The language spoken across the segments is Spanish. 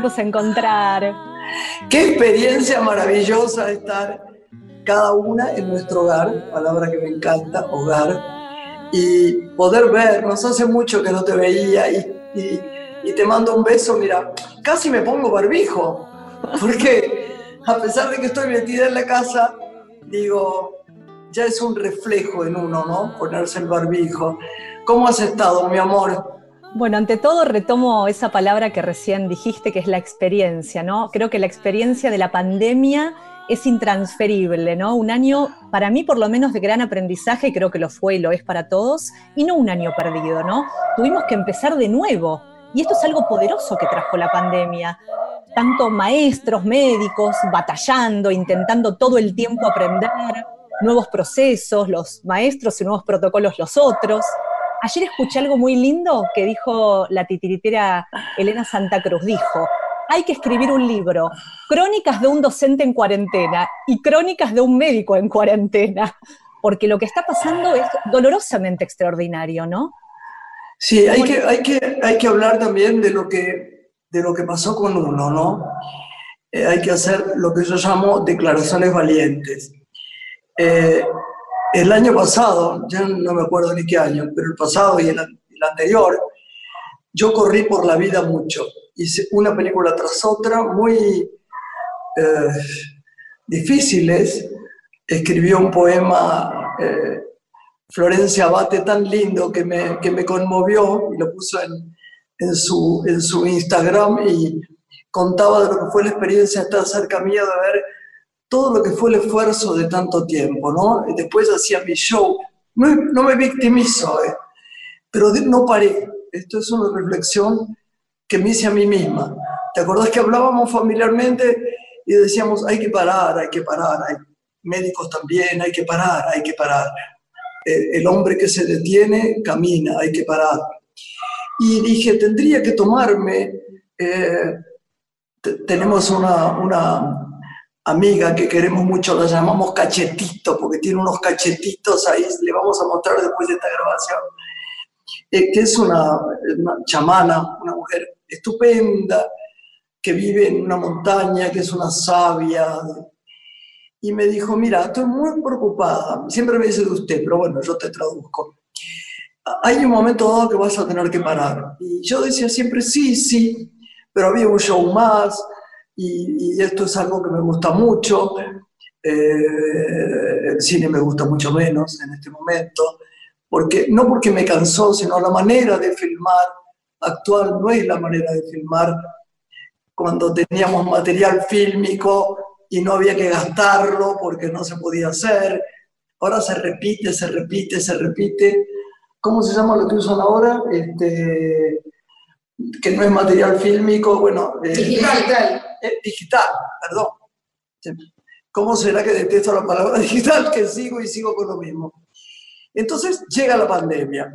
volvernos a encontrar. Qué experiencia maravillosa estar cada una en nuestro hogar, palabra que me encanta, hogar, y poder vernos. Hace mucho que no te veía y, y te mando un beso, mira, casi me pongo barbijo, porque a pesar de que estoy metida en la casa, digo, ya es un reflejo en uno, ¿no? Ponerse el barbijo. ¿Cómo has estado, mi amor? Bueno, ante todo retomo esa palabra que recién dijiste, que es la experiencia, ¿no? Creo que la experiencia de la pandemia es intransferible, ¿no? Un año, para mí por lo menos, de gran aprendizaje, creo que lo fue y lo es para todos, y no un año perdido, ¿no? Tuvimos que empezar de nuevo, y esto es algo poderoso que trajo la pandemia. Tanto maestros, médicos, batallando, intentando todo el tiempo aprender nuevos procesos, los maestros y nuevos protocolos los otros. Ayer escuché algo muy lindo que dijo la titiritera Elena Santa Cruz. Dijo, hay que escribir un libro, crónicas de un docente en cuarentena y crónicas de un médico en cuarentena, porque lo que está pasando es dolorosamente extraordinario, ¿no? Sí, hay que, hay que, hay que hablar también de lo que, de lo que pasó con uno, ¿no? Eh, hay que hacer lo que yo llamo declaraciones valientes. Eh, el año pasado, ya no me acuerdo ni qué año, pero el pasado y el, anterior, yo corrí por la vida mucho. Hice una película tras otra, muy eh, difíciles. Escribió un poema eh, Florencia Abate tan lindo que me, que me conmovió y lo puso en, en, su, en su Instagram y contaba de lo que fue la experiencia estar cerca mía, de ver todo lo que fue el esfuerzo de tanto tiempo, ¿no? Y después hacía mi show. No, me victimizo, ¿eh? pero no paré. Esto es una reflexión que me hice a mí misma. ¿Te acordás que hablábamos familiarmente y decíamos, hay que parar, hay que parar, hay médicos también, hay que parar, hay que parar. Eh, el hombre que se detiene camina, hay que parar. Y dije, tendría que tomarme, eh, tenemos una, una amiga que queremos mucho, la llamamos cachetito, porque tiene unos cachetitos ahí, le vamos a mostrar después de esta grabación, eh, que es una, chamana, una mujer estupenda, que vive en una montaña, que es una sabia. Y me dijo, mira, estoy muy preocupada, siempre me dice de usted, pero bueno, yo te traduzco. Hay un momento dado que vas a tener que parar. Y yo decía siempre, sí, sí, pero había un show más, y, esto es algo que me gusta mucho. Eh, el cine me gusta mucho menos en este momento, porque, no porque me cansó, sino la manera de filmar actual no es la manera de filmar cuando teníamos material fílmico y no había que gastarlo porque no se podía hacer. Ahora se repite, se repite, se repite. ¿Cómo se llama lo que usan ahora? Este, que no es material fílmico, bueno... Eh, digital. Eh, digital, perdón. ¿Cómo será que detesto la palabra digital? Que sigo y sigo con lo mismo. Entonces llega la pandemia.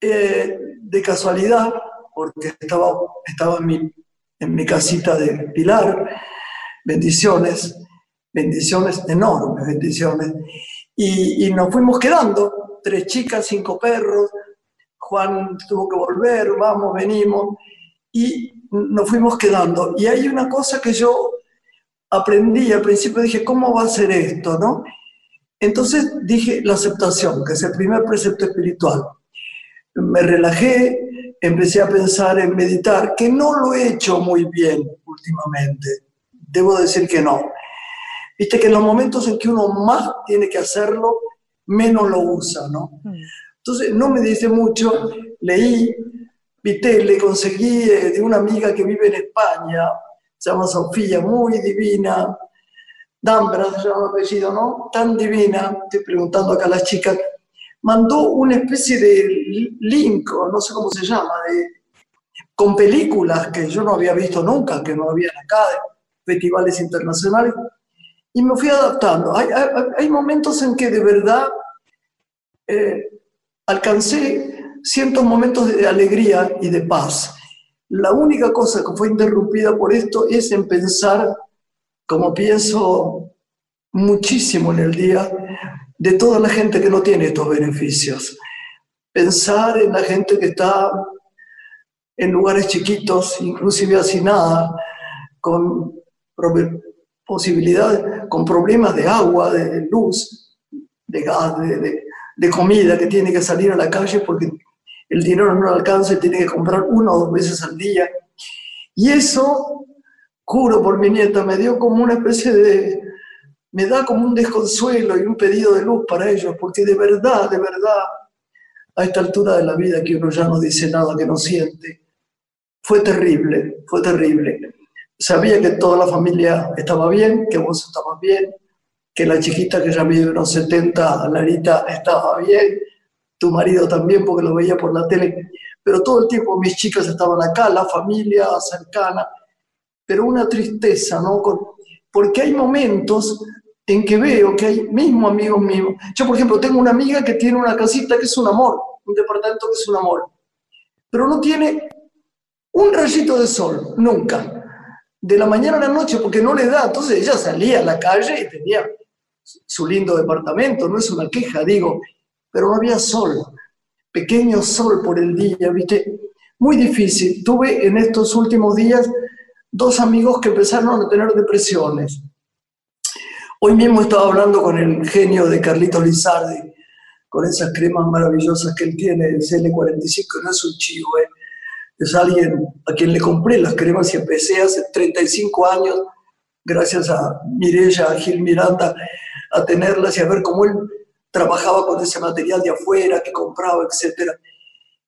Eh, de casualidad, porque estaba, estaba en, mi, en mi casita de Pilar, bendiciones, bendiciones, enormes bendiciones, y, y nos fuimos quedando, tres chicas, cinco perros, Juan tuvo que volver, vamos, venimos, y nos fuimos quedando. Y hay una cosa que yo aprendí, al principio dije, ¿cómo va a ser esto? ¿no? Entonces dije la aceptación, que es el primer precepto espiritual. Me relajé, empecé a pensar en meditar, que no lo he hecho muy bien últimamente, debo decir que no. Viste que en los momentos en que uno más tiene que hacerlo, menos lo usa, ¿no? Mm. Entonces, no me dice mucho, leí, viste, le conseguí eh, de una amiga que vive en España, se llama Sofía, muy divina, Dambra se llama apellido, ¿no? Tan divina, estoy preguntando acá a las chicas, mandó una especie de link, no sé cómo se llama, de, con películas que yo no había visto nunca, que no había acá, de festivales internacionales, y me fui adaptando. Hay, hay, momentos en que de verdad eh, alcancé ciertos momentos de alegría y de paz. La única cosa que fue interrumpida por esto es en pensar como pienso muchísimo en el día de toda la gente que no tiene estos beneficios. Pensar en la gente que está en lugares chiquitos, inclusive nada, con posibilidades, con problemas de agua, de luz, de gas, de, de, comida, que tiene que salir a la calle porque el dinero no alcanza y tiene que comprar una o dos veces al día. Y eso, juro por mi nieta, me dio como una especie de, me da como un desconsuelo y un pedido de luz para ellos, porque de verdad, de verdad, a esta altura de la vida que uno ya no dice nada, que no siente, fue terrible, fue terrible. Sabía que toda la familia estaba bien, que vos estabas bien, que la chiquita que ya mide unos 70, Larita, estaba bien, tu marido también, porque lo veía por la tele, pero todo el tiempo mis chicas estaban acá, la familia cercana, pero una tristeza, ¿no? porque hay momentos en que veo que hay mismo amigos míos. Yo, por ejemplo, tengo una amiga que tiene una casita que es un amor, un departamento que es un amor, pero no tiene un rayito de sol, nunca. De la mañana a la noche, porque no le da. Entonces ella salía a la calle y tenía su lindo departamento, no es una queja, digo, pero había sol, pequeño sol por el día, ¿viste? Muy difícil. Tuve en estos últimos días dos amigos que empezaron a tener depresiones. Hoy mismo estaba hablando con el genio de Carlito Lizardi, con esas cremas maravillosas que él tiene, el CL45, no es un chivo, ¿eh? es alguien a quien le compré las cremas y empecé hace 35 años, gracias a Mirella, a Gil Miranda, a tenerlas y a ver cómo él trabajaba con ese material de afuera, que compraba, etc.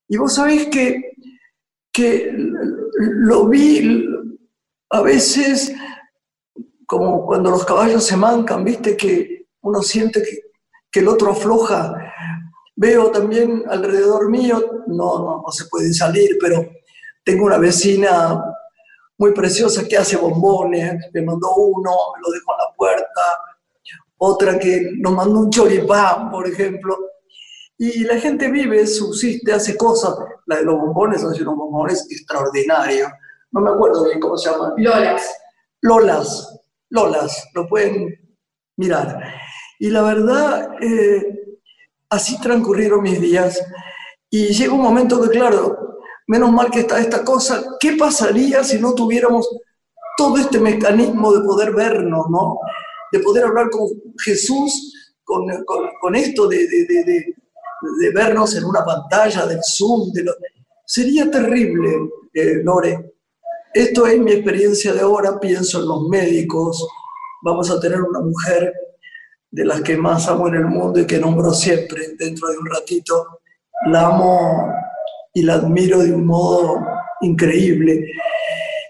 Y vos sabés que, que lo vi a veces como cuando los caballos se mancan, viste que uno siente que, que el otro afloja. Veo también alrededor mío, no, no, no se puede salir, pero tengo una vecina muy preciosa que hace bombones, me mandó uno, me lo dejó en la puerta, otra que nos mandó un choripán, por ejemplo. Y la gente vive, subsiste, hace cosas. La de los bombones hace unos bombones extraordinarios. No me acuerdo bien cómo se llaman. Lolas. Lolas, Lolas, lo pueden mirar. Y la verdad, eh, así transcurrieron mis días. Y llega un momento que, claro, menos mal que está esta cosa, ¿qué pasaría si no tuviéramos todo este mecanismo de poder vernos, ¿no? De poder hablar con Jesús, con, con, esto de, de, de, de, vernos en una pantalla del Zoom. Sería terrible, eh, Lore. Esto es mi experiencia de ahora, pienso en los médicos. Vamos a tener una mujer de las que más amo en el mundo y que nombro siempre dentro de un ratito. La amo y la admiro de un modo increíble.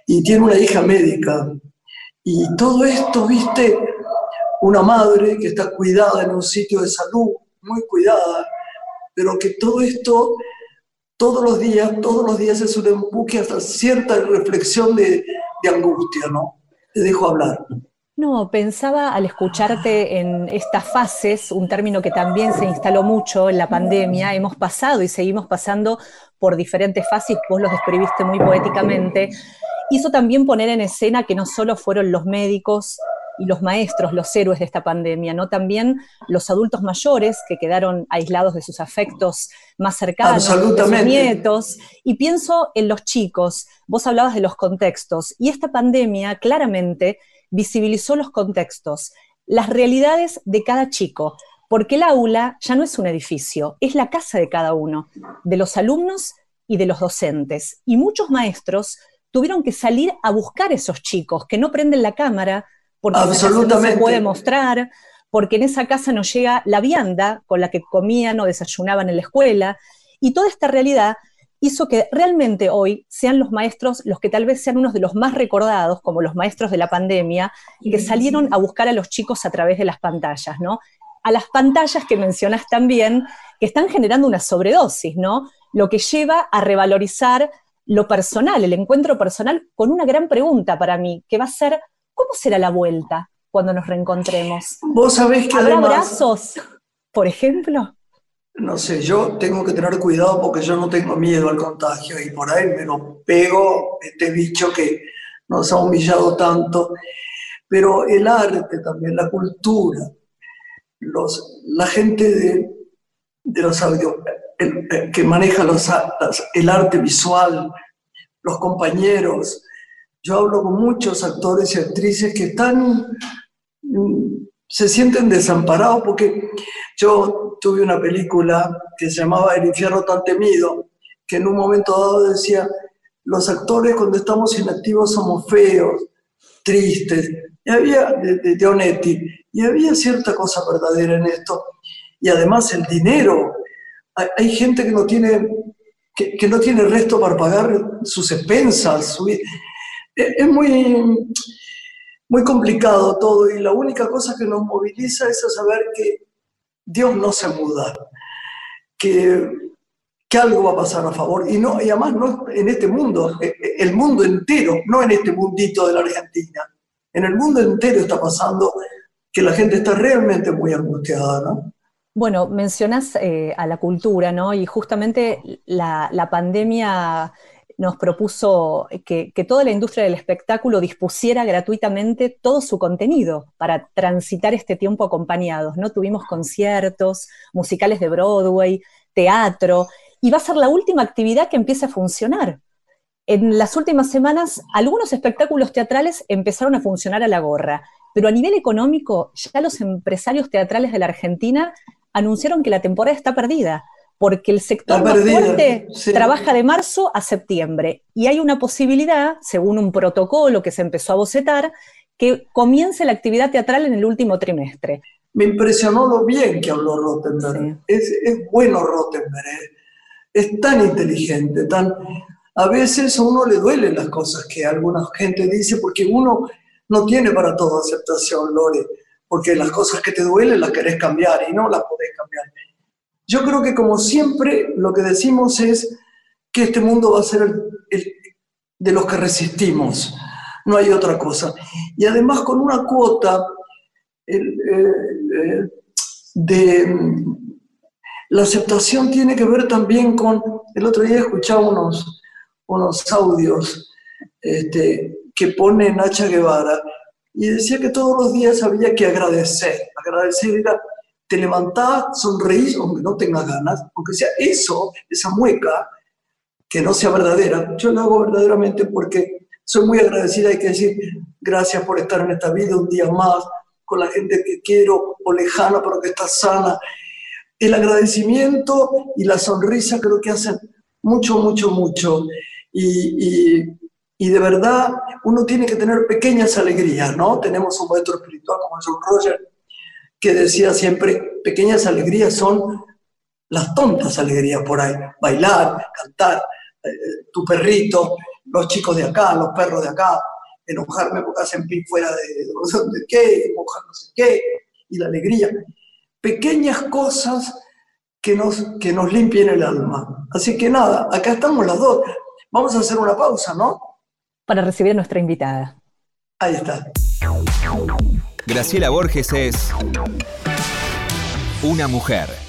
Y tiene una hija médica. Y todo esto, viste, una madre que está cuidada en un sitio de salud, muy cuidada, pero que todo esto, todos los días, todos los días es un empuje hasta cierta reflexión de, de angustia, ¿no? Te dejo hablar. No, pensaba al escucharte en estas fases, un término que también se instaló mucho en la pandemia, hemos pasado y seguimos pasando por diferentes fases, vos los describiste muy poéticamente, hizo también poner en escena que no solo fueron los médicos y los maestros los héroes de esta pandemia, ¿no? También los adultos mayores que quedaron aislados de sus afectos más cercanos, de sus nietos. Y pienso en los chicos, vos hablabas de los contextos, y esta pandemia claramente visibilizó los contextos, las realidades de cada chico, porque el aula ya no es un edificio, es la casa de cada uno, de los alumnos y de los docentes. Y muchos maestros tuvieron que salir a buscar esos chicos que no prenden la cámara porque no se puede mostrar, porque en esa casa no llega la vianda con la que comían o desayunaban en la escuela. Y toda esta realidad hizo que realmente hoy sean los maestros los que tal vez sean unos de los más recordados, como los maestros de la pandemia, que salieron a buscar a los chicos a través de las pantallas, ¿no? A las pantallas que mencionas también, que están generando una sobredosis, ¿no? Lo que lleva a revalorizar lo personal, el encuentro personal, con una gran pregunta para mí, que va a ser, ¿cómo será la vuelta cuando nos reencontremos? Vos sabés que ¿Habrá abrazos, por ejemplo? no sé, yo tengo que tener cuidado porque yo no tengo miedo al contagio y por ahí me lo pego este bicho que nos ha humillado tanto. pero el arte también, la cultura, los, la gente de, de los audio, que maneja los, el arte visual, los compañeros. Yo hablo con muchos actores y actrices que están, mm, se sienten desamparados porque yo tuve una película que se llamaba El infierno tan temido, que en un momento dado decía, los actores cuando estamos inactivos somos feos, tristes, y había, de, de Onetti, y había cierta cosa verdadera en esto. Y además el dinero, hay, gente que no tiene que, no tiene resto para pagar sus expensas. Es muy, muy complicado todo y la única cosa que nos moviliza es saber que Dios no se muda, que, que algo va a pasar a favor. Y, no, y además no en este mundo, e, e, el mundo entero, no en este mundito de la Argentina. En el mundo entero está pasando que la gente está realmente muy angustiada, ¿no? Bueno, mencionas eh, a la cultura, ¿no? Y justamente la, pandemia nos propuso que, toda la industria del espectáculo dispusiera gratuitamente todo su contenido para transitar este tiempo acompañados, ¿no? Tuvimos conciertos, musicales de Broadway, teatro, y va a ser la última actividad que empiece a funcionar. En las últimas semanas, algunos espectáculos teatrales empezaron a funcionar a la gorra, pero a nivel económico, ya los empresarios teatrales de la Argentina anunciaron que la temporada está perdida, porque el sector más fuerte trabaja de marzo a septiembre y hay una posibilidad, según un protocolo que se empezó a bocetar, que comience la actividad teatral en el último trimestre. Me impresionó lo bien que habló Rottenberg. Es, bueno Rottenberg, ¿eh? es tan inteligente, tan... A veces a uno le duelen las cosas que alguna gente dice porque uno no tiene para todo aceptación, Lore porque las cosas que te duelen las querés cambiar y no las podés cambiar. Yo creo que como siempre lo que decimos es que este mundo va a ser de los que resistimos, no hay otra cosa. Y además con una cuota de... La aceptación tiene que ver también con... El otro día escuchaba unos, unos audios este, que pone Nacha Guevara y decía que todos los días había que agradecer. Agradecer era, te levantás, sonreís, aunque no tengas ganas, aunque sea eso, esa mueca, que no sea verdadera. Yo lo hago verdaderamente porque soy muy agradecida, hay que decir gracias por estar en esta vida un día más, con la gente que quiero o lejana, pero que está sana. El agradecimiento y la sonrisa creo que hacen mucho, mucho, mucho. Y, y y de verdad uno tiene que tener pequeñas alegrías, ¿no? Tenemos un maestro espiritual como John Roger que decía siempre, pequeñas alegrías son las tontas alegrías por ahí, bailar, cantar, eh, tu perrito, los chicos de acá, los perros de acá, enojarme porque hacen pin fuera de no sé qué, mojar no sé qué, y la alegría. Pequeñas cosas que nos, que nos limpien el alma. Así que nada, acá estamos las dos. Vamos a hacer una pausa, ¿no? para recibir a nuestra invitada. Ahí está. Graciela Borges es una mujer.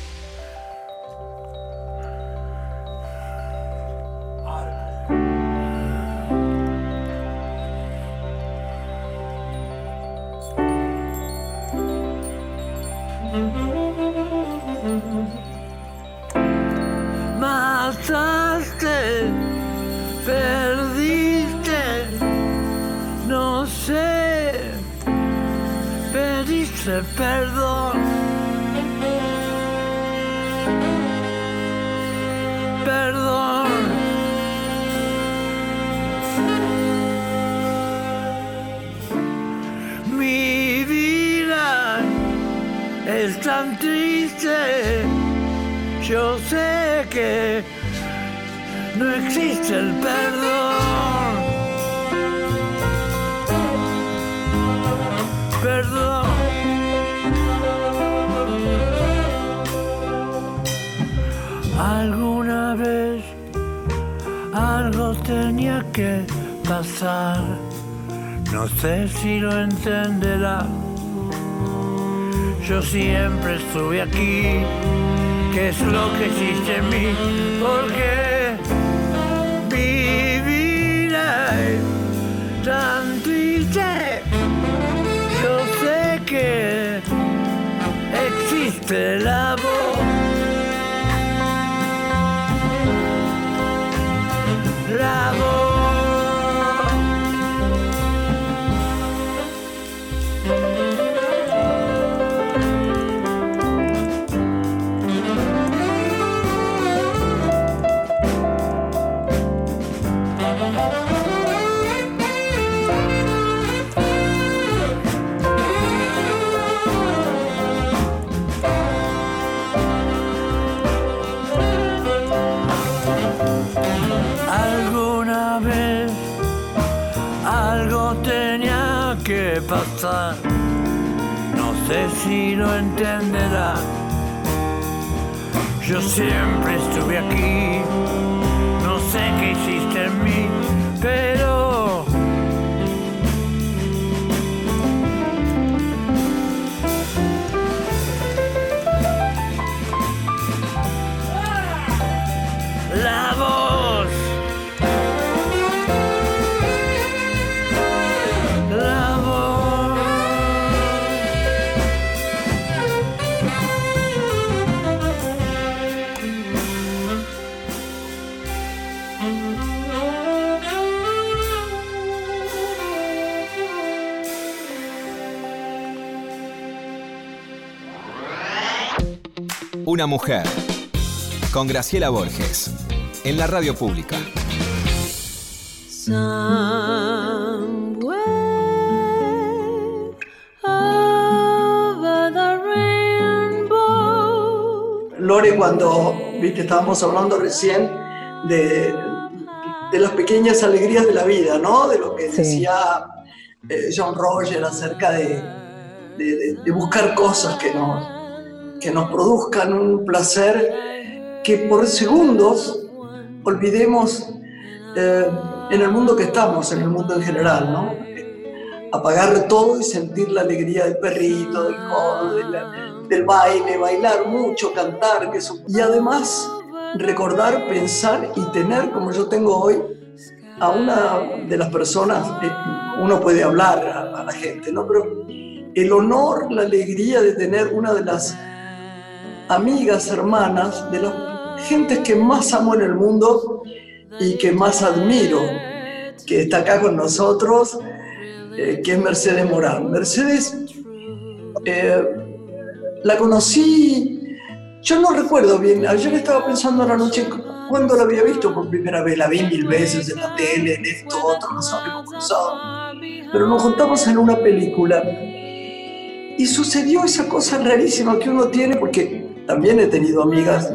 Perdón. Perdón. Mi vida es tan triste. Yo sé que no existe el perdón. tenía que pasar. No sé si lo entenderá. Yo siempre estuve aquí. ¿Qué es lo que existe en mí? Porque viviré tan triste. Yo sé que existe la voz. Alguna si lo entenderá. Yo siempre estuve aquí. Una mujer. Con Graciela Borges. En la radio pública. Somewhere over the rainbow. Lore, cuando viste, estábamos hablando recién de, de las pequeñas alegrías de la vida, ¿no? De lo que Sí. decía eh, John Roger acerca de, de- de- de buscar cosas que nos, que nos produzcan un placer que por segundos olvidemos eh, en el mundo que estamos, en el mundo en general, ¿no? Apagar todo y sentir la alegría del perrito, del codo, del baile, bailar mucho, cantar, que eso- y además recordar, pensar y tener, como yo tengo hoy, a una de las personas, eh, uno puede hablar a, a la gente, ¿no? Pero el honor, la alegría de tener una de las amigas, hermanas, de las gentes que más amo en el mundo y que más admiro, que está acá con nosotros, eh, que es Mercedes Morán. Mercedes, eh, la conocí, yo no recuerdo bien, ayer estaba pensando en la noche cuándo la había visto por primera vez, la vi mil veces en la tele, en esto, otro, nos habíamos cruzado, pero nos juntamos en una película y sucedió esa cosa rarísima que uno tiene, porque también he tenido amigas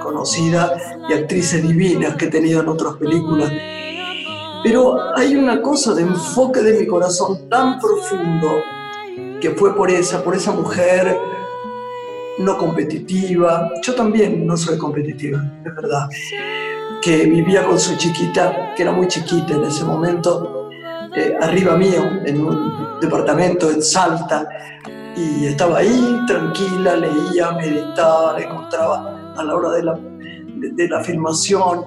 conocidas y actrices divinas que he tenido en otras películas, pero hay una cosa de enfoque de mi corazón tan profundo que fue por esa, por esa mujer no competitiva. Yo también no soy competitiva, es verdad. Que vivía con su chiquita, que era muy chiquita en ese momento, eh, arriba mío, en un departamento en Salta, y estaba ahí tranquila, leía, meditaba, la encontraba a la hora de la, de, de la filmación.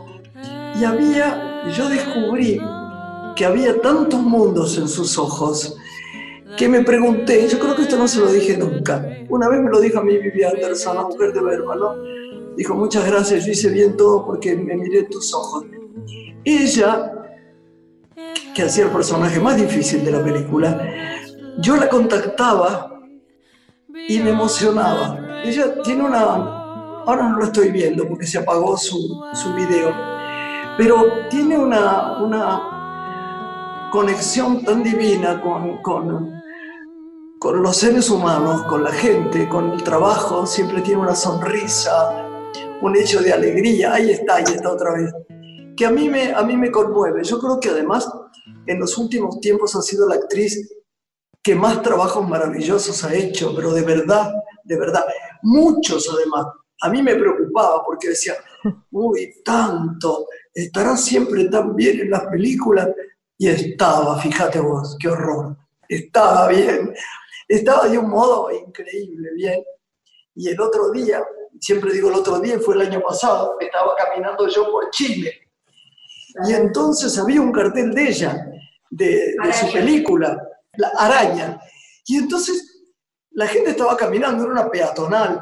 Y había, yo descubrí que había tantos mundos en sus ojos que me pregunté, yo creo que esto no se lo dije nunca. Una vez me lo dijo a mí Vivi Anderson, la mujer de Berma, ¿no? Dijo, muchas gracias, yo hice bien todo porque me miré tus ojos. Ella, que hacía el personaje más difícil de la película, yo la contactaba y me emocionaba. Ella tiene una, ahora no lo estoy viendo porque se apagó su, su video, pero tiene una, una conexión tan divina con, con, con los seres humanos, con la gente, con el trabajo, siempre tiene una sonrisa, un hecho de alegría, ahí está, ahí está otra vez, que a mí me, a mí me conmueve. Yo creo que además en los últimos tiempos ha sido la actriz que más trabajos maravillosos ha hecho, pero de verdad, de verdad, muchos además. A mí me preocupaba porque decía, uy, tanto, estará siempre tan bien en las películas. Y estaba, fíjate vos, qué horror, estaba bien, estaba de un modo increíble, bien. Y el otro día, siempre digo el otro día, fue el año pasado, estaba caminando yo por Chile. Y entonces había un cartel de ella, de, de su película, La Araña. Y entonces la gente estaba caminando, era una peatonal,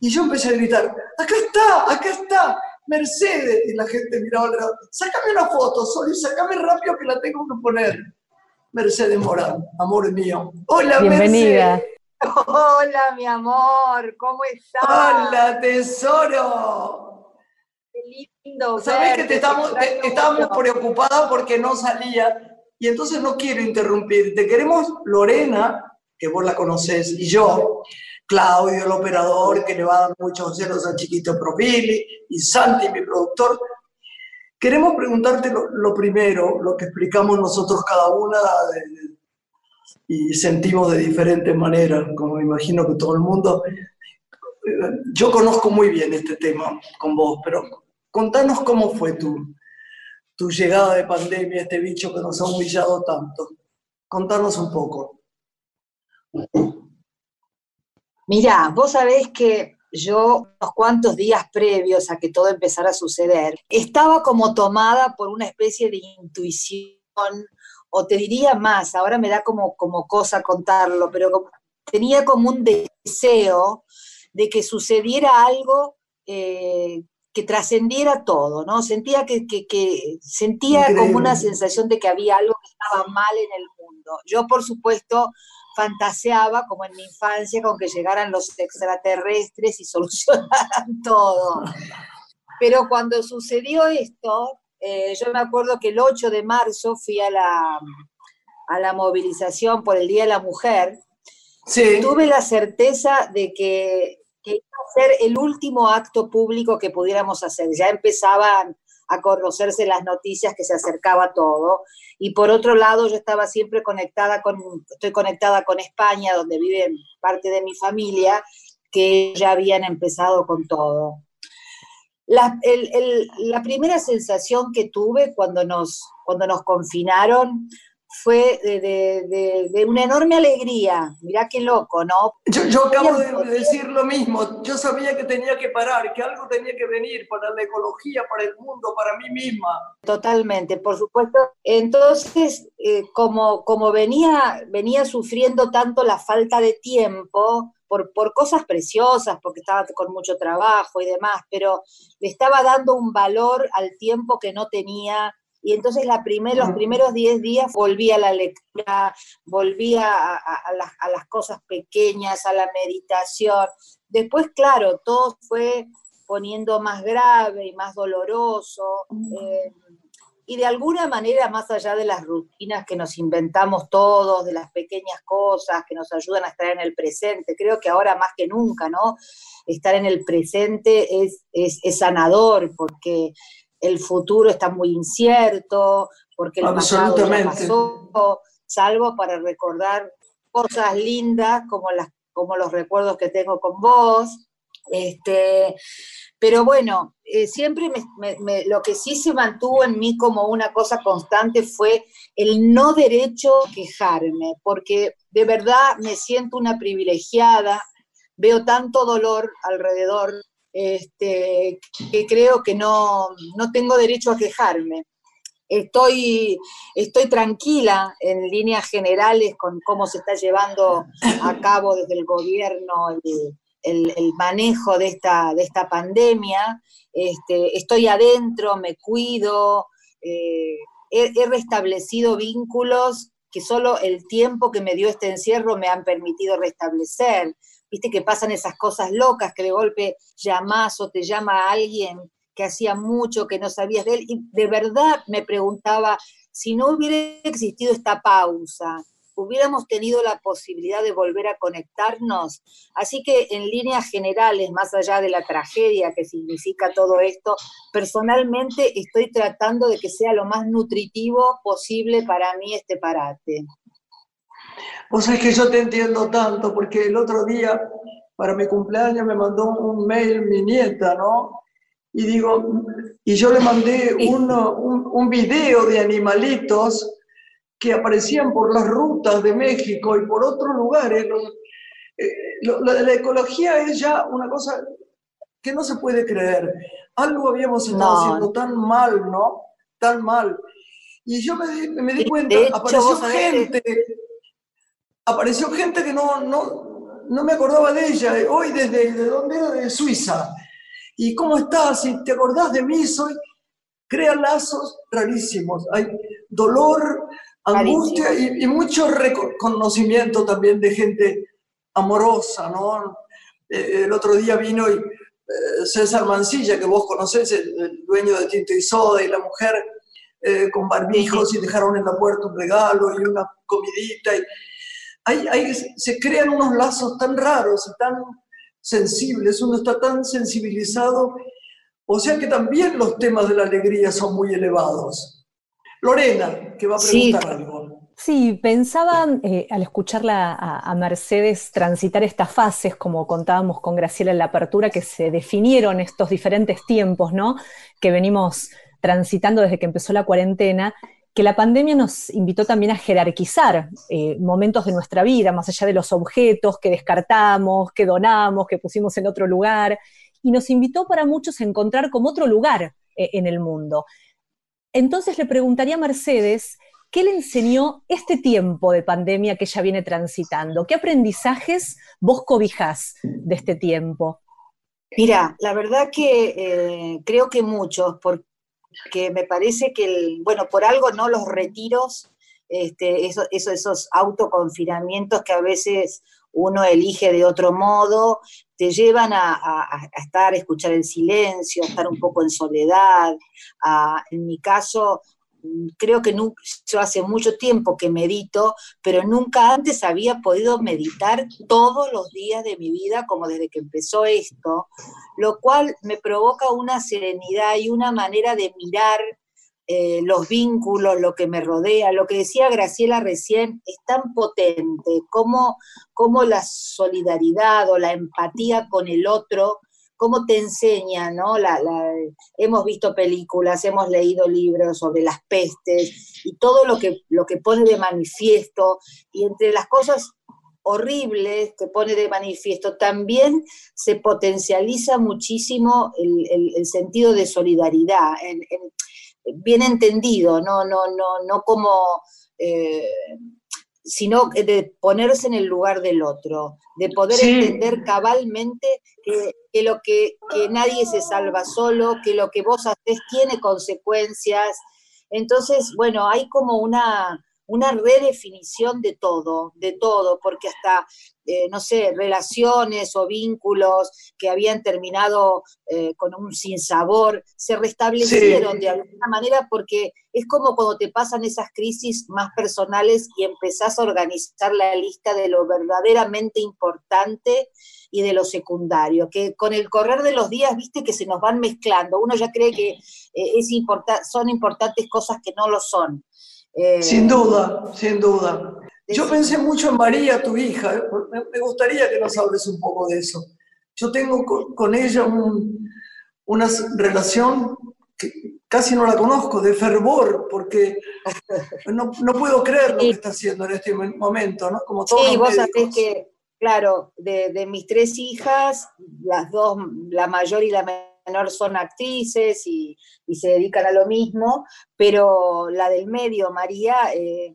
Y yo empecé a gritar, acá está, acá está, Mercedes. Y la gente miraba, al lado, sácame una foto, Soli, sácame rápido que la tengo que poner. Mercedes Morán, amor mío. Hola, Bienvenida. Mercedes. Hola, mi amor, ¿cómo estás? Hola, tesoro. Qué lindo. Sabés que te estamos, te estábamos preocupados porque no salía y entonces no quiero interrumpirte. Queremos Lorena, que vos la conocés, y yo, Claudio, el operador, que le va a dar muchos celos a Chiquito Profili, y Santi, mi productor. Queremos preguntarte lo, lo primero, lo que explicamos nosotros cada una de- y sentimos de diferentes maneras, como me imagino que todo el mundo. Yo conozco muy bien este tema con vos, pero contanos cómo fue tu, tu llegada de pandemia, este bicho que nos ha humillado tanto. Contanos un poco. Mirá, vos sabés que yo, unos cuantos días previos a que todo empezara a suceder, estaba como tomada por una especie de intuición, o te diría más, ahora me da como, como cosa contarlo, pero tenía como un deseo de que sucediera algo eh, que trascendiera todo, ¿no? Sentía que, que- que- sentía como una sensación de que había algo que estaba mal en el mundo. Yo, por supuesto, fantaseaba, como en mi infancia, con que llegaran los extraterrestres y solucionaran todo. Pero cuando sucedió esto, eh, yo me acuerdo que el 8 de marzo fui a la, a la movilización por el Día de la Mujer, Sí, tuve la certeza de que, que iba a ser el último acto público que pudiéramos hacer. Ya empezaban a conocerse las noticias que se acercaba todo. Y por otro lado, yo estaba siempre conectada con, estoy conectada con España, donde vive parte de mi familia, que ya habían empezado con todo. La, la primera sensación que tuve cuando nos, cuando nos confinaron fue de, de- de- de una enorme alegría. Mirá qué loco, ¿no? yo, yo acabo de decir lo mismo. Yo sabía que tenía que parar, que algo tenía que venir para la ecología, para el mundo, para mí misma. Totalmente, por supuesto. Entonces, eh, como, como venía, venía sufriendo tanto la falta de tiempo por, por cosas preciosas, porque estaba con mucho trabajo y demás, pero le estaba dando un valor al tiempo que no tenía. Y entonces la primer, los primeros 10 días volví a la lectura, volví a, a- a las, a las cosas pequeñas, a la meditación. Después, claro, todo fue poniendo más grave y más doloroso. eh, y de alguna manera, más allá de las rutinas que nos inventamos todos, de las pequeñas cosas que nos ayudan a estar en el presente, creo que ahora más que nunca, ¿no? Estar en el presente es, es, es sanador porque el futuro está muy incierto, porque el pasado ya pasó, salvo para recordar cosas lindas como, las, como los recuerdos que tengo con vos. Este, pero bueno, eh, siempre me- me- me- lo que sí se mantuvo en mí como una cosa constante fue el no derecho a quejarme, porque de verdad me siento una privilegiada, veo tanto dolor alrededor, este, que creo que no, no tengo derecho a quejarme. Estoy, estoy tranquila en líneas generales con cómo se está llevando a cabo desde el gobierno el, manejo de esta, de esta pandemia. Este, estoy adentro, me cuido, eh, he restablecido vínculos que solo el tiempo que me dio este encierro me han permitido restablecer. Viste que pasan esas cosas locas que de golpe llamás o te llama alguien que hacía mucho que no sabías de él y de verdad me preguntaba si no hubiera existido esta pausa, hubiéramos tenido la posibilidad de volver a conectarnos. Así que en líneas generales, más allá de la tragedia que significa todo esto, personalmente estoy tratando de que sea lo más nutritivo posible para mí este parate. Vos sabés que yo te entiendo tanto, porque el otro día, para mi cumpleaños, me mandó un mail mi nieta, ¿no? Y digo, y yo le mandé uno- un, un video de animalitos que aparecían por las rutas de México y por otros lugares. Eh, lo- de la ecología es ya una cosa que no se puede creer. Algo habíamos estado No. haciendo tan mal, ¿no? Tan mal. Y yo me di, me di cuenta, hecho, apareció gente, apareció gente que no, no, no me acordaba de ella, hoy desde de dónde era, de Suiza. ¿Y cómo estás? ¿Y te acordás de mí? Soy, crea lazos rarísimos. Hay dolor, angustia y, y, mucho reconocimiento también de gente amorosa, ¿no? Eh, el otro día vino y, eh, César Mancilla, que vos conocés, el, dueño de Tinto y Soda, y la mujer eh, con barbijos y dejaron en la puerta un regalo y una comidita. Y, ahí, se crean unos lazos tan raros y tan sensibles, uno está tan sensibilizado, o sea que también los temas de la alegría son muy elevados. Lorena, que va a preguntar algo. Sí, pensaba eh, al escucharla a, Mercedes transitar estas fases, como contábamos con Graciela en la apertura, que se definieron estos diferentes tiempos, ¿no? Que venimos transitando desde que empezó la cuarentena, que la pandemia nos invitó también a jerarquizar eh, momentos de nuestra vida, más allá de los objetos que descartamos, que donamos, que pusimos en otro lugar, y nos invitó para muchos a encontrar como otro lugar eh, en el mundo. Entonces le preguntaría a Mercedes, ¿Qué le enseñó este tiempo de pandemia que ella viene transitando? ¿Qué aprendizajes vos cobijás de este tiempo? Mira, la verdad que eh, creo que muchos, porque me parece que, bueno, por algo no los retiros, este, esos autoconfinamientos que a veces uno elige de otro modo, te llevan a, a, estar, a escuchar el silencio, a estar un poco en soledad. en mi caso, creo que yo hace mucho tiempo que medito, pero nunca antes había podido meditar todos los días de mi vida como desde que empezó esto, lo cual me provoca una serenidad y una manera de mirar eh, los vínculos, lo que me rodea, lo que decía Graciela recién, es tan potente como, como la solidaridad o la empatía con el otro cómo te enseña, ¿no? Hemos visto películas, hemos leído libros sobre las pestes y todo lo que, lo que pone de manifiesto, y entre las cosas horribles que pone de manifiesto, también se potencializa muchísimo el, sentido de solidaridad, bien entendido, no, no, no, no como... Eh, sino de ponerse en el lugar del otro, de poder entender cabalmente que, lo que, que, nadie se salva solo, que lo que vos haces tiene consecuencias. Entonces, bueno, hay como una, una redefinición de todo, de todo, porque hasta, eh, no sé, relaciones o vínculos que habían terminado eh, con un sinsabor, se restablecieron de alguna manera porque es como cuando te pasan esas crisis más personales y empezás a organizar la lista de lo verdaderamente importante y de lo secundario, que con el correr de los días, viste que se nos van mezclando, uno ya cree que eh, es son importantes cosas que no lo son. Eh, sin duda, sin duda. Yo pensé mucho en María, tu hija. ¿eh? Me gustaría que nos hables un poco de eso. Yo tengo con, ella una relación que casi no la conozco, de fervor, porque no, puedo creer lo que está haciendo en este momento, ¿no? Como todos sí, vos sabés que, claro, de, de mis tres hijas, las dos, la mayor y la menor, menor son actrices y, se dedican a lo mismo, pero la del medio, María, eh,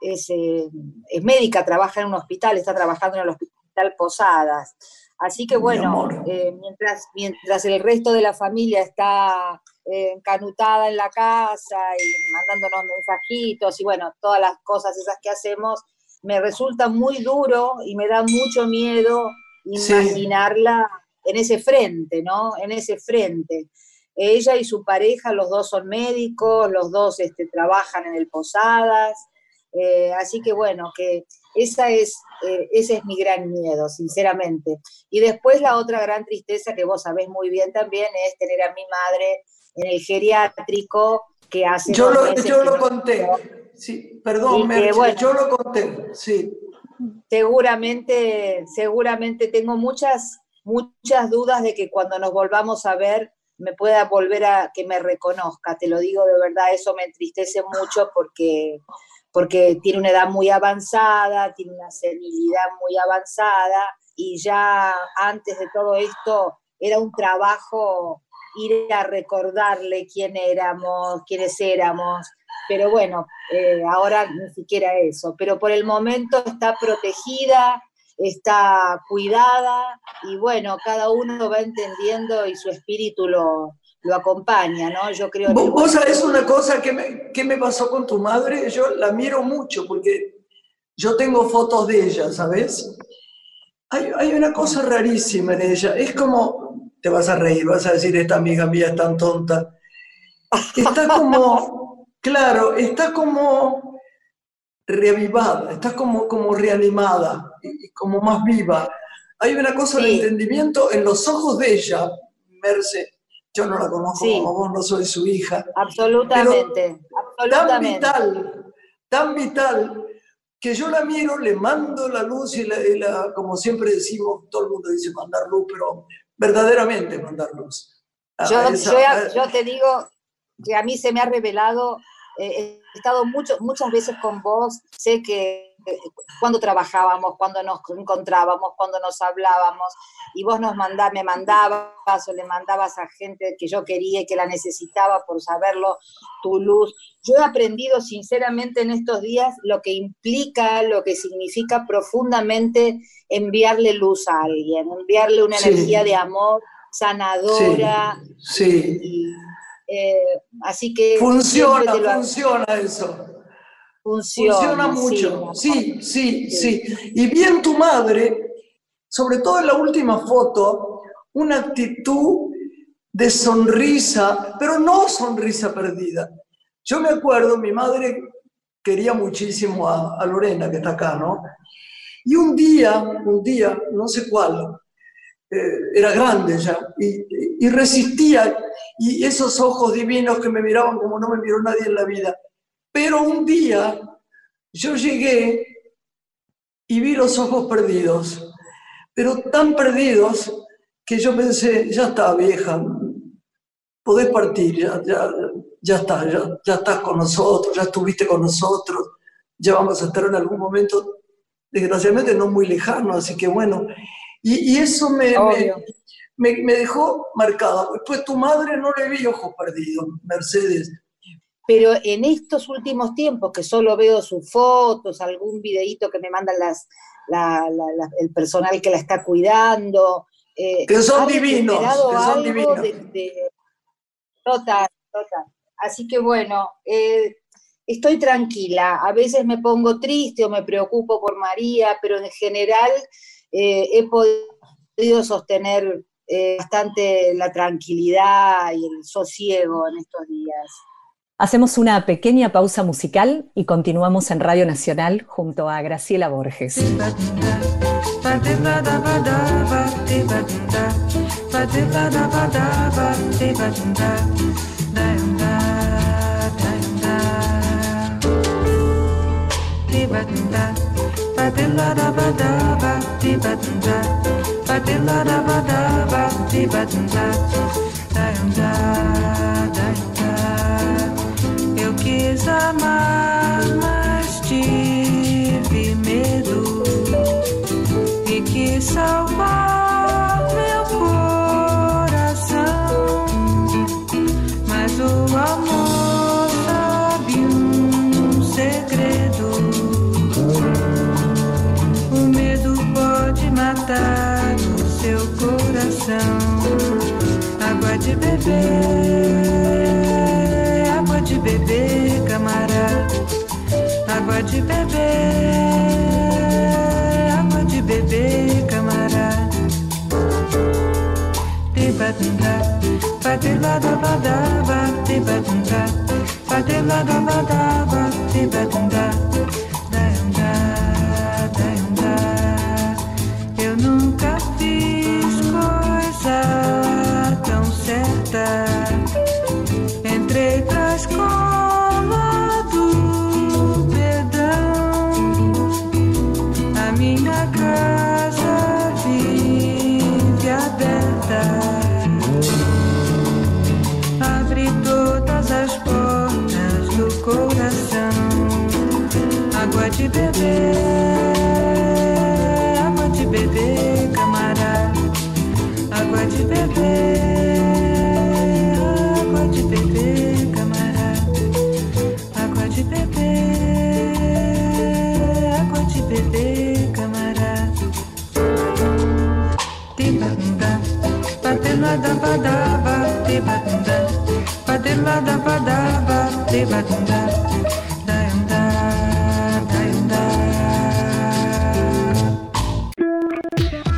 eh, es, médica, trabaja en un hospital, está trabajando en el hospital Posadas. Así que bueno, eh, mientras, mientras el resto de la familia está encanutada en la casa y mandándonos mensajitos y bueno, todas las cosas esas que hacemos, me resulta muy duro y me da mucho miedo imaginarla en ese frente, ¿no? En ese frente. Ella y su pareja, los dos son médicos, los dos este, trabajan en el Posadas, eh, así que bueno, que esa es, eh, ese es mi gran miedo, sinceramente. Y después la otra gran tristeza que vos sabés muy bien también es tener a mi madre en el geriátrico que hace... Yo lo, yo lo conté, sí, perdón, yo lo conté, sí. Seguramente, seguramente tengo muchas muchas dudas de que cuando nos volvamos a ver me pueda volver a que me reconozca. Te lo digo de verdad, eso me entristece mucho porque, porque tiene una edad muy avanzada, tiene una senilidad muy avanzada y ya antes de todo esto era un trabajo ir a recordarle quién éramos, quiénes éramos, pero bueno, eh, ahora ni siquiera eso, pero por el momento está protegida, está cuidada y bueno, cada uno va entendiendo y su espíritu lo, lo acompaña, ¿no? Yo creo ¿Vos, vos sabés una cosa que me, que me pasó con tu madre? Yo la miro mucho porque yo tengo fotos de ella, ¿sabes? Hay, hay una cosa rarísima en ella. Es como, te vas a reír, vas a decir, esta amiga mía es tan tonta. Está como, claro, está como reavivada, está como, como reanimada, y, y como más viva. Hay una cosa de Sí. entendimiento en los ojos de ella, Merce. Yo no la conozco Sí. como vos, no soy su hija. Absolutamente, Tan absolutamente. vital, tan vital, que yo la miro, le mando la luz y la, y la- como siempre decimos, todo el mundo dice mandar luz, pero verdaderamente mandar luz. Yo, esa- yo- te digo que a mí se me ha revelado, he estado mucho, muchas veces con vos, sé que cuando trabajábamos, cuando nos encontrábamos, cuando nos hablábamos, y vos nos mandá, me mandabas o le mandabas a gente que yo quería y que la necesitaba por saberlo, tu luz. Yo he aprendido sinceramente en estos días lo que implica, lo que significa profundamente enviarle luz a alguien, enviarle una Sí. energía de amor sanadora, sí, y, eh, así que funciona, lo- funciona eso. funciona, Funciona sí, mucho, sí, sí, sí. Y bien tu madre, sobre todo en la última foto, una actitud de sonrisa, pero no sonrisa perdida. Yo me acuerdo, mi madre quería muchísimo a, a Lorena, que está acá, ¿no? Y un día, un día, no sé cuál, eh, era grande ya, y, y resistía, y esos ojos divinos que me miraban como no me miró nadie en la vida. Pero un día yo llegué y vi los ojos perdidos, pero tan perdidos que yo pensé, ya está vieja, podés partir, ya, ya, ya está, ya, ya estás con nosotros, ya estuviste con nosotros, ya vamos a estar en algún momento, desgraciadamente no muy lejano, así que bueno, y, y eso me, me, dejó marcada. Pues tu madre no le vi ojos perdidos, Mercedes. Pero en estos últimos tiempos, que solo veo sus fotos, algún videíto que me mandan las, la- la- la- el personal que la está cuidando. eh, Que son divinos, que son divinos. de- de- Total, total. Así que bueno, eh, estoy tranquila. A veces me pongo triste o me preocupo por María, pero en general eh, he podido sostener eh, bastante la tranquilidad y el sosiego en estos días. Hacemos una pequeña pausa musical y continuamos en Radio Nacional junto a Graciela Borges. badilla da badaba di badinja badilla da badaba di badinja da dayanja eu quis amar mas tive medo. E quis salvar coração. Água de beber, água de beber, camarada. Água de beber, água de beber, camarada. Tibadunda, badilada badaba, tibadunda, badilada badaba,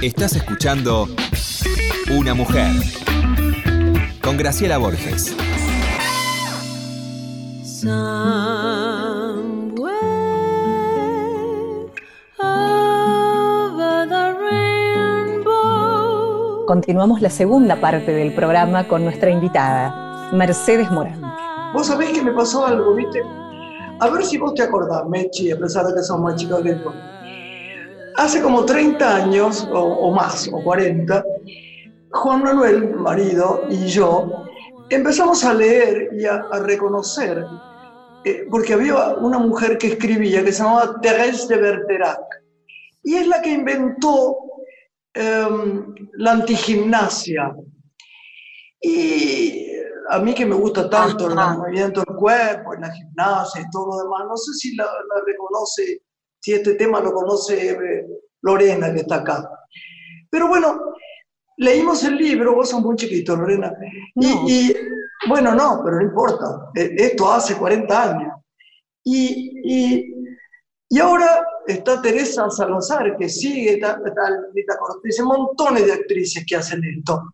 Estás escuchando Una mujer con Graciela Borges. Continuamos la segunda parte del programa con nuestra invitada, Mercedes Morán. Vos sabés que me pasó algo, ¿viste? A ver si vos te acordás, Mechi, a pesar de que sos más chica que yo. Hace como 30 años, o, más, o 40, Juan Manuel, marido, y yo empezamos a leer y a, reconocer, eh, porque había una mujer que escribía que se llamaba Thérèse de Bergerac, y es la que inventó Em, la antigimnasia. Y a mí que me gusta tanto el movimiento del cuerpo, en la gimnasia y todo lo demás, no sé si la, reconoce, si este tema lo conoce eh, Lorena, que está acá. Pero bueno, leímos el libro, vos sos muy chiquito, Lorena, y, bueno, no, pero no importa, e, esto hace 40 años. Y, y, y ahora está Teresa Salazar, que sigue, está, Rita Cortés, montones de actrices que hacen esto.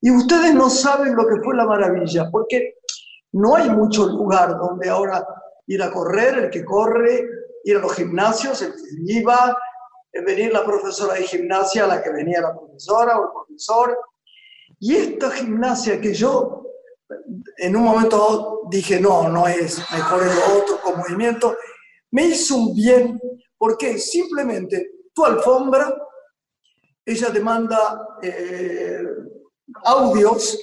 Y ustedes no saben lo que fue la maravilla, porque no hay mucho lugar donde ahora ir a correr, el que corre, ir a los gimnasios, el que iba, venir la profesora de gimnasia, la que venía la profesora o el profesor. Y esta gimnasia que yo en un momento dije, no, no es mejor el otro con movimiento, me hizo un bien porque simplemente tu alfombra, ella te manda eh, audios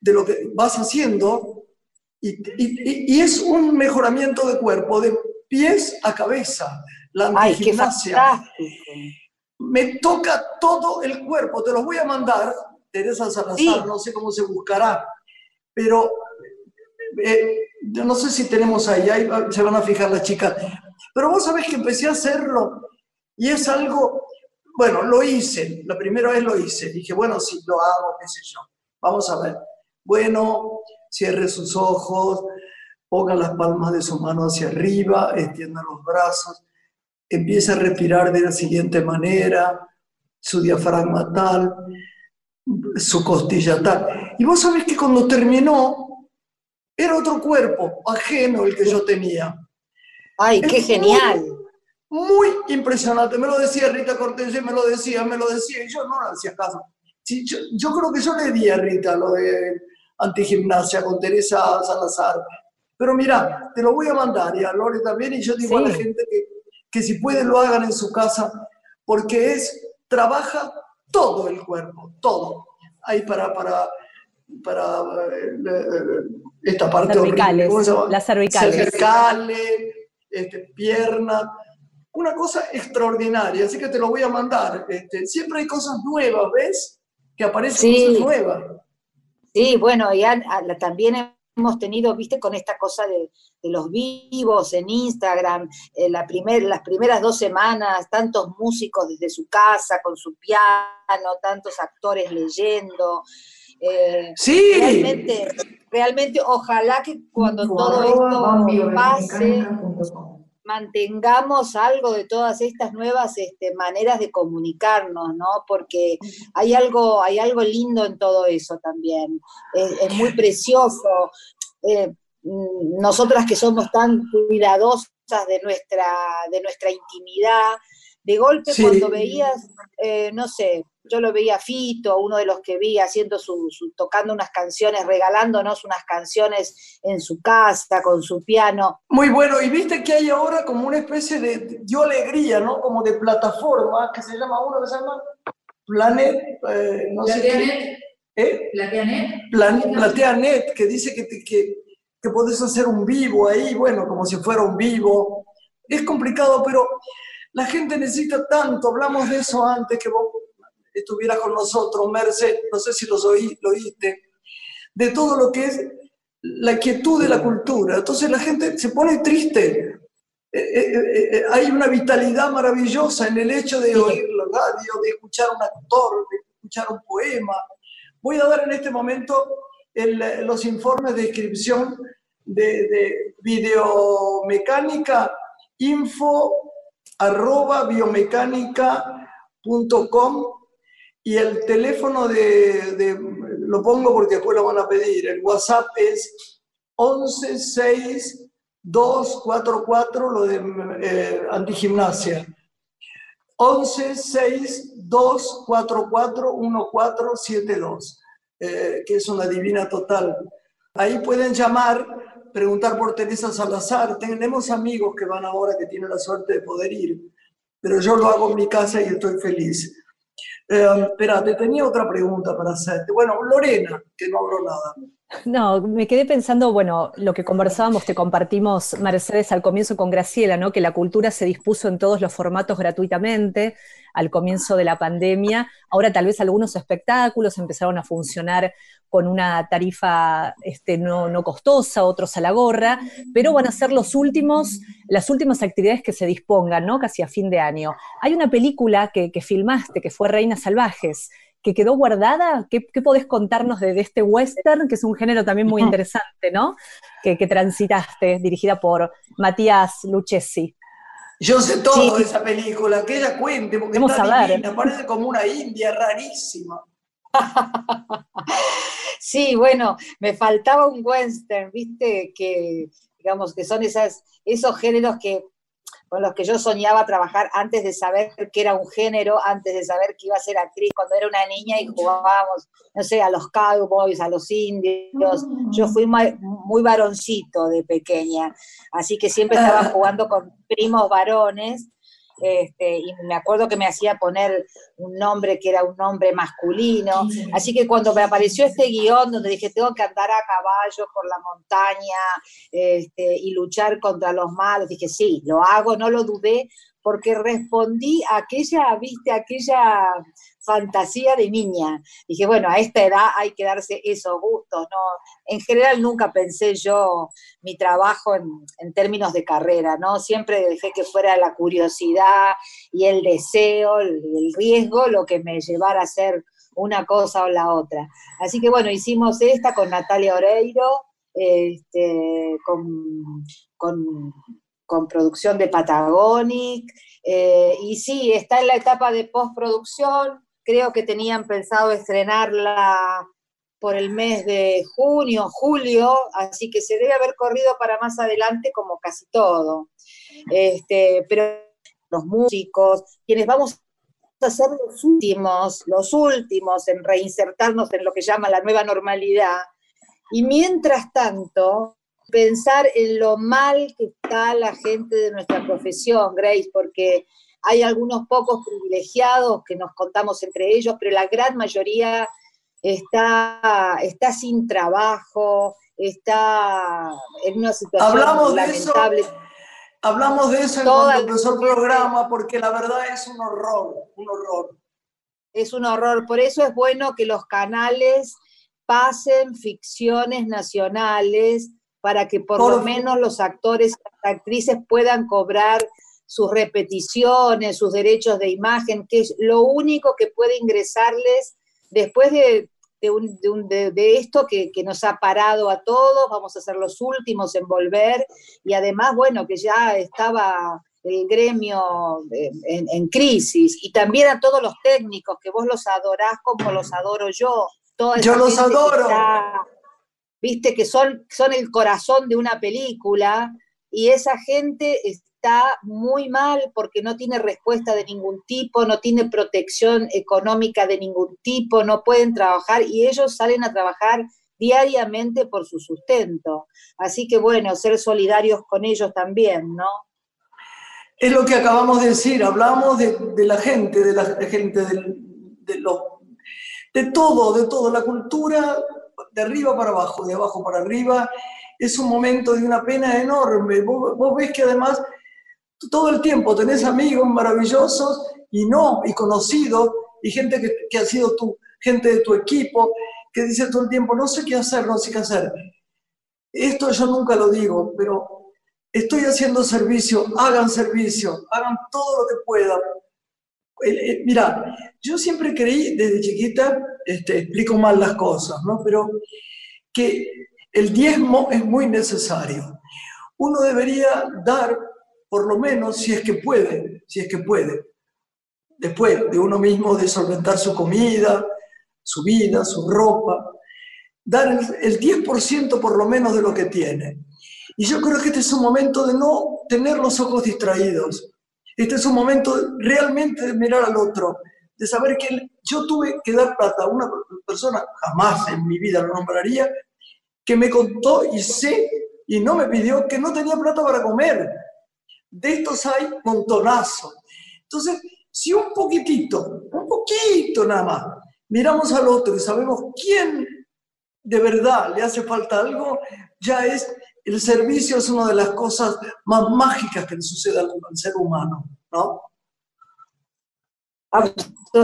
de lo que vas haciendo y, es un mejoramiento de cuerpo, de pies a cabeza, la Ay, gimnasia. Me toca todo el cuerpo, te los voy a mandar, Teresa Salazar, no sé cómo se buscará, pero eh, no sé si tenemos ahí, ahí se van a fijar las chicas, pero vos sabés que empecé a hacerlo y es algo, bueno, lo hice, la primera vez lo hice, dije, bueno, si lo hago, qué sé yo, vamos a ver. Bueno, cierre sus ojos, ponga las palmas de su mano hacia arriba, extienda los brazos, empieza a respirar de la siguiente manera, su diafragma tal, su costilla tal. Y vos sabés que cuando terminó, era otro cuerpo, ajeno el que yo tenía. ¡Ay, qué genial! Muy, impresionante. Me lo decía Rita Cortés, me lo decía, me lo decía, y yo no le hacía caso. yo, creo que yo le di a Rita lo de antigimnasia con Teresa Salazar. Pero mira, te lo voy a mandar y a Lore también, y yo digo a la gente que, que si pueden lo hagan en su casa, porque es, trabaja todo el cuerpo, todo. Hay para, para, para eh, eh, esta parte cervicales, Las cervicales. cervicales este, pierna, una cosa extraordinaria, así que te lo voy a mandar. Este, siempre hay cosas nuevas, ¿ves? Que aparecen cosas nuevas. Sí, bueno, ya también hemos tenido, viste, con esta cosa de, los vivos en Instagram, eh, la primer, las primeras dos semanas, tantos músicos desde su casa, con su piano, tantos actores leyendo. Eh, sí. Realmente, realmente, ojalá que cuando todo esto pase, mantengamos algo de todas estas nuevas este, maneras de comunicarnos, ¿no? Porque hay algo, hay algo lindo en todo eso también. Es, muy precioso. Eh, mm, nosotras que somos tan cuidadosas de nuestra, de nuestra intimidad, de golpe cuando veías, eh, no sé, yo lo veía Fito, uno de los que vi haciendo su, tocando unas canciones, regalándonos unas canciones en su casa, con su piano. Muy bueno, y viste que hay ahora como una especie de, dio alegría, ¿no? Como de plataforma, que se llama, uno que se llama Planet, eh, no sé qué. ¿Eh? Plateanet. Plateanet, que dice que, que, que podés hacer un vivo ahí, bueno, como si fuera un vivo. Es complicado, pero la gente necesita tanto, hablamos de eso antes, que vos estuvieras con nosotros, Merced, no sé si los oí, lo oíste, de todo lo que es la quietud de la cultura. Entonces la gente se pone triste. Eh, eh, eh, hay una vitalidad maravillosa en el hecho de oír la radio, de escuchar un actor, de escuchar un poema. Voy a dar en este momento los informes de inscripción de, de videomecánica, info arroba biomecánica.com y el teléfono de, lo pongo porque después lo van a pedir, el WhatsApp es 116-244, lo de eh, antigimnasia. 1162441472, eh, que es una divina total. Ahí pueden llamar, preguntar por Teresa Salazar. Tenemos amigos que van ahora que tienen la suerte de poder ir, pero yo lo hago en mi casa y estoy feliz. Espera, te tenía otra pregunta para hacerte. Bueno, Lorena, que no habló nada. No, me quedé pensando, bueno, lo que conversábamos, te compartimos, Mercedes, al comienzo con Graciela, ¿no? Que la cultura se dispuso en todos los formatos gratuitamente al comienzo de la pandemia. Ahora tal vez algunos espectáculos empezaron a funcionar con una tarifa este, no, no, costosa, otros a la gorra, pero van a ser los últimos, las últimas actividades que se dispongan, ¿no? Casi a fin de año. Hay una película que, filmaste, que fue Reinas Salvajes, que quedó guardada. ¿Qué, qué podés contarnos de, de, este western, que es un género también muy interesante, ¿no? Que, que transitaste, dirigida por Matías Lucchesi. Yo sé todo sí. de esa película, que ella cuente, porque Vamos está divina, parece como una india rarísima. sí, bueno, me faltaba un western, viste, que digamos que son esas, esos géneros que con los que yo soñaba trabajar antes de saber que era un género, antes de saber que iba a ser actriz, cuando era una niña y jugábamos, no sé, a los cowboys, a los indios. Yo fui muy, muy varoncito de pequeña, así que siempre estaba jugando con primos varones. Este, y me acuerdo que me hacía poner un nombre que era un nombre masculino, así que cuando me apareció este guion donde dije tengo que andar a caballo por la montaña este, y luchar contra los malos, dije sí, lo hago, no lo dudé, porque respondí a aquella, viste, aquella fantasía de niña. Dije, bueno, a esta edad hay que darse esos gustos, ¿no? En general nunca pensé yo mi trabajo en, términos de carrera, ¿no? Siempre dejé que fuera la curiosidad y el deseo, el, el riesgo, lo que me llevara a hacer una cosa o la otra. Así que bueno, hicimos esta con Natalia Oreiro, este, con, con con producción de Patagonic, eh, y sí, está en la etapa de postproducción, creo que tenían pensado estrenarla por el mes de junio, julio, así que se debe haber corrido para más adelante como casi todo. Este, pero los músicos, quienes vamos a ser los últimos, los últimos en reinsertarnos en lo que llama la nueva normalidad, y mientras tanto, pensar en lo mal que está la gente de nuestra profesión, Grace, porque hay algunos pocos privilegiados que nos contamos entre ellos, pero la gran mayoría está, está sin trabajo, está en una situación hablamos lamentable. De eso, hablamos de eso en cuando empezó el programa, porque la verdad es un horror, un horror. Es un horror, por eso es bueno que los canales pasen ficciones nacionales, para que por, por, lo menos los actores y las actrices puedan cobrar sus repeticiones, sus derechos de imagen, que es lo único que puede ingresarles después de, de, un, de, un, de esto que, que, nos ha parado a todos, vamos a ser los últimos en volver, y además, bueno, que ya estaba el gremio en, en crisis, y también a todos los técnicos, que vos los adorás como los adoro yo. Toda yo los adoro. Está, viste, que son, son el corazón de una película, y esa gente está muy mal porque no tiene respuesta de ningún tipo, no tiene protección económica de ningún tipo, no pueden trabajar y ellos salen a trabajar diariamente por su sustento. Así que bueno, ser solidarios con ellos también, ¿no? Es lo que acabamos de decir, hablamos de, la gente, de la gente, de, de, de todo, de todo, la cultura de arriba para abajo, de abajo para arriba, es un momento de una pena enorme. Vos ves que además todo el tiempo tenés amigos maravillosos y no, y conocidos, y gente que, que, ha sido tu, gente de tu equipo, que dice todo el tiempo, no sé qué hacer, no sé qué hacer. Esto yo nunca lo digo, pero estoy haciendo servicio, hagan servicio, hagan todo lo que puedan. Mira, yo siempre creí desde chiquita, este, explico mal las cosas, ¿no? Pero que el diezmo es muy necesario. Uno debería dar, por lo menos, si es que puede, si es que puede, después de uno mismo de solventar su comida, su vida, su ropa, dar el, 10% por lo menos de lo que tiene. Y yo creo que este es un momento de no tener los ojos distraídos. Este es un momento realmente de mirar al otro, de saber que yo tuve que dar plata a una persona, jamás en mi vida lo nombraría, que me contó y sé y no me pidió que no tenía plata para comer. De estos hay montonazo. Entonces, si un poquitito, un poquito nada más, miramos al otro y sabemos quién de verdad le hace falta algo, ya es, el servicio es una de las cosas más mágicas que le sucede al, ser humano, ¿no?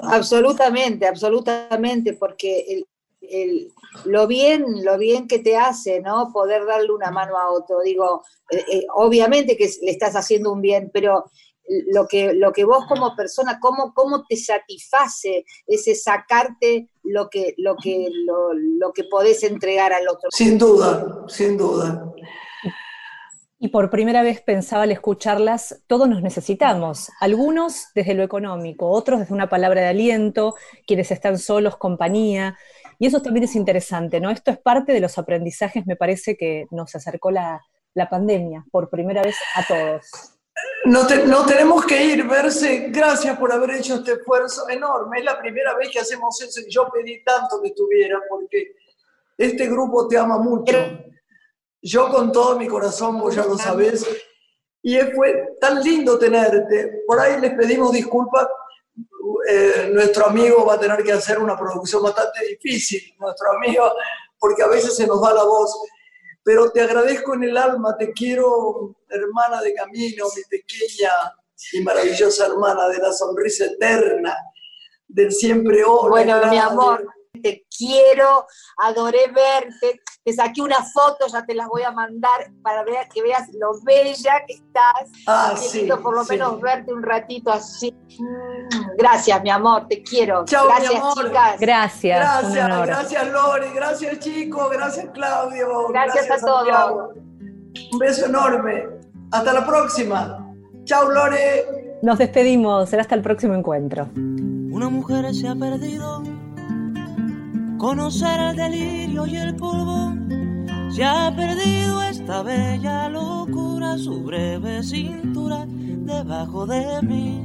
Absolutamente, absolutamente, porque el, lo bien, lo bien que te hace, ¿no? Poder darle una mano a otro. Digo, eh, eh, obviamente que le estás haciendo un bien, pero lo que, lo que vos como persona, cómo, cómo te satisface ese sacarte lo que, lo, que, lo, que podés entregar al otro. Sin duda, sin duda. Y por primera vez pensaba al escucharlas, todos nos necesitamos, algunos desde lo económico, otros desde una palabra de aliento, quienes están solos, compañía, y eso también es interesante, ¿no? Esto es parte de los aprendizajes, me parece, que nos acercó la, la pandemia, por primera vez a todos. No, no, tenemos que ir, verse, gracias por haber hecho este esfuerzo enorme. Es la primera vez que hacemos eso y yo pedí tanto que estuviera porque este grupo te ama mucho. Yo con todo mi corazón, vos ya lo sabés, y fue tan lindo tenerte. Por ahí les pedimos disculpas. Eh, nuestro amigo va a tener que hacer una producción bastante difícil, nuestro amigo, porque a veces se nos va la voz pero te agradezco en el alma, te quiero, hermana de camino, mi pequeña y maravillosa hermana de la sonrisa eterna, del siempre oro. Bueno, mi amor, te quiero, adoré verte, te saqué una foto, ya te las voy a mandar para que veas lo bella que estás. Ah, sí, por lo menos verte un ratito así. Gracias, mi amor, te quiero. Chao, gracias, mi amor. chicas. Gracias. Gracias, gracias, Lori, gracias, chicos, gracias, Claudio. Gracias, a todos. Un beso enorme. Hasta la próxima. Chao, Lore. Nos despedimos. Será hasta el próximo encuentro. Una mujer se ha perdido conocer el delirio y el polvo. Se ha perdido esta bella locura, su breve cintura debajo de mí.